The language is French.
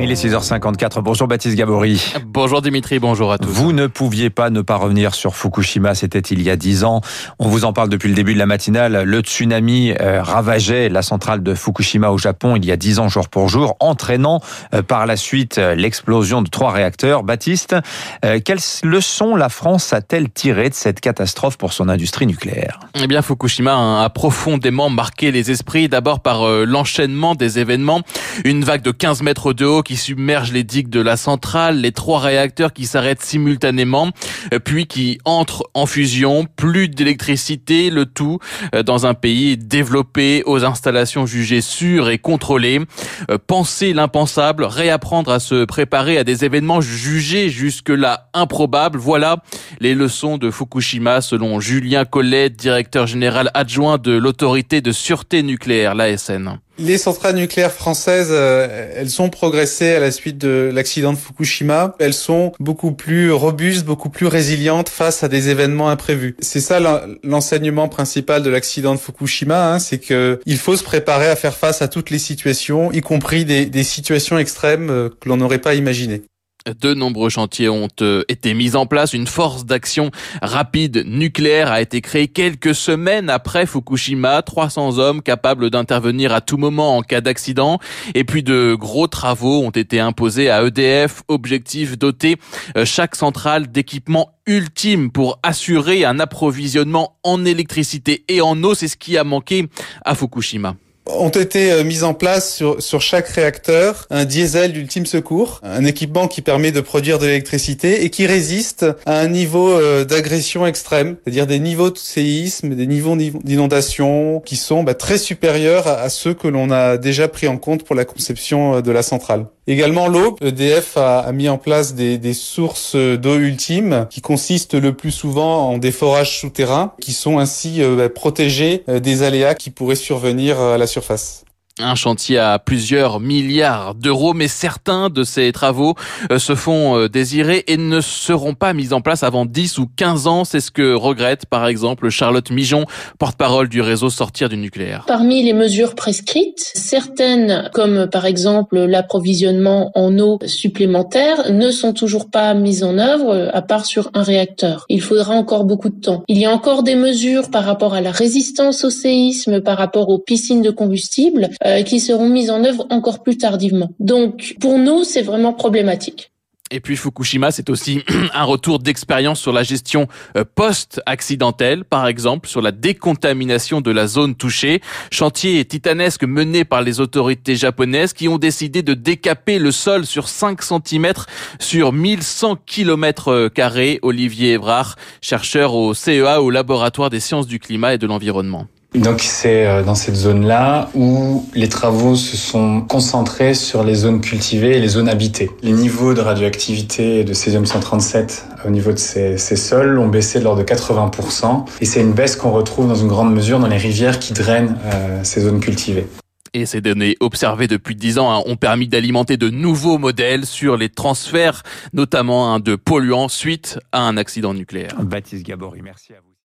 Il est 6h54. Bonjour Baptiste Gabory. Bonjour Dimitri, bonjour à tous. Vous ne pouviez pas ne pas revenir sur Fukushima, c'était il y a 10 ans. On vous en parle depuis le début de la matinale. Le tsunami euh, ravageait la centrale de Fukushima au Japon il y a 10 ans jour pour jour, entraînant euh, par la suite euh, l'explosion de trois réacteurs. Baptiste, quelles leçons la France a-t-elle tirées de cette catastrophe pour son industrie nucléaire? Eh bien, Fukushima a profondément marqué les esprits, d'abord par l'enchaînement des événements. Une vague de 15 mètres de haut qui submerge les digues de la centrale, les trois réacteurs qui s'arrêtent simultanément, euh, puis qui entrent en fusion, plus d'électricité, le tout euh, dans un pays développé aux installations jugées sûres et contrôlées. Euh, penser l'impensable, réapprendre à se préparer à des événements jugés jusque-là improbables, voilà les leçons de Fukushima selon Julien Collet, directeur général adjoint de l'autorité de sûreté nucléaire, l'ASN. Les centrales nucléaires françaises, euh, elles ont progressé à la suite de l'accident de Fukushima. Elles sont beaucoup plus robustes, beaucoup plus résilientes face à des événements imprévus. C'est ça l'enseignement principal de l'accident de Fukushima, hein, c'est que il faut se préparer à faire face à toutes les situations, y compris des, situations extrêmes euh, que l'on n'aurait pas imaginées. De nombreux chantiers ont euh, été mis en place. Une force d'action rapide nucléaire a été créée quelques semaines après Fukushima. 300 hommes capables d'intervenir à tout moment en cas d'accident. Et puis de gros travaux ont été imposés à EDF. Objectif doter euh, chaque centrale d'équipements ultimes pour assurer un approvisionnement en électricité et en eau. C'est ce qui a manqué à Fukushima ont été euh, mises en place sur, sur chaque réacteur un diesel d'ultime secours, un équipement qui permet de produire de l'électricité et qui résiste à un niveau euh, d'agression extrême, c'est-à-dire des niveaux de séisme, des niveaux d'inondation qui sont bah, très supérieurs à ceux que l'on a déjà pris en compte pour la conception euh, de la centrale. Également l'eau, EDF a, a, mis en place des, des sources d'eau ultime qui consistent le plus souvent en des forages souterrains qui sont ainsi bah, protégés des aléas qui pourraient survenir à la surface surface. Un chantier à plusieurs milliards d'euros, mais certains de ces travaux euh, se font euh, désirer et ne seront pas mis en place avant 10 ou 15 ans. C'est ce que regrette par exemple Charlotte Mijon, porte-parole du réseau Sortir du nucléaire. Parmi les mesures prescrites, certaines, comme par exemple l'approvisionnement en eau supplémentaire, ne sont toujours pas mises en œuvre, à part sur un réacteur. Il faudra encore beaucoup de temps. Il y a encore des mesures par rapport à la résistance au séisme, par rapport aux piscines de combustible euh, qui seront mises en œuvre encore plus tardivement. Donc pour nous, c'est vraiment problématique. Et puis Fukushima, c'est aussi un retour d'expérience sur la gestion euh, post-accidentelle, par exemple sur la décontamination de la zone touchée. Chantier titanesque mené par les autorités japonaises qui ont décidé de décaper le sol sur 5 cm sur 1100 km carrés. Olivier Evrard, chercheur au CEA, au laboratoire des sciences du climat et de l'environnement. Donc c'est euh, dans cette zone-là où les travaux se sont concentrés sur les zones cultivées et les zones habitées. Les niveaux de radioactivité de césium-137 au niveau de ces, ces, sols ont baissé de l'ordre de 80%. Et c'est une baisse qu'on retrouve dans une grande mesure dans les rivières qui drainent euh, ces zones cultivées. Et ces données observées depuis 10 ans hein, ont permis d'alimenter de nouveaux modèles sur les transferts, notamment hein, de polluants suite à un accident nucléaire. Baptiste Gabory, merci à vous.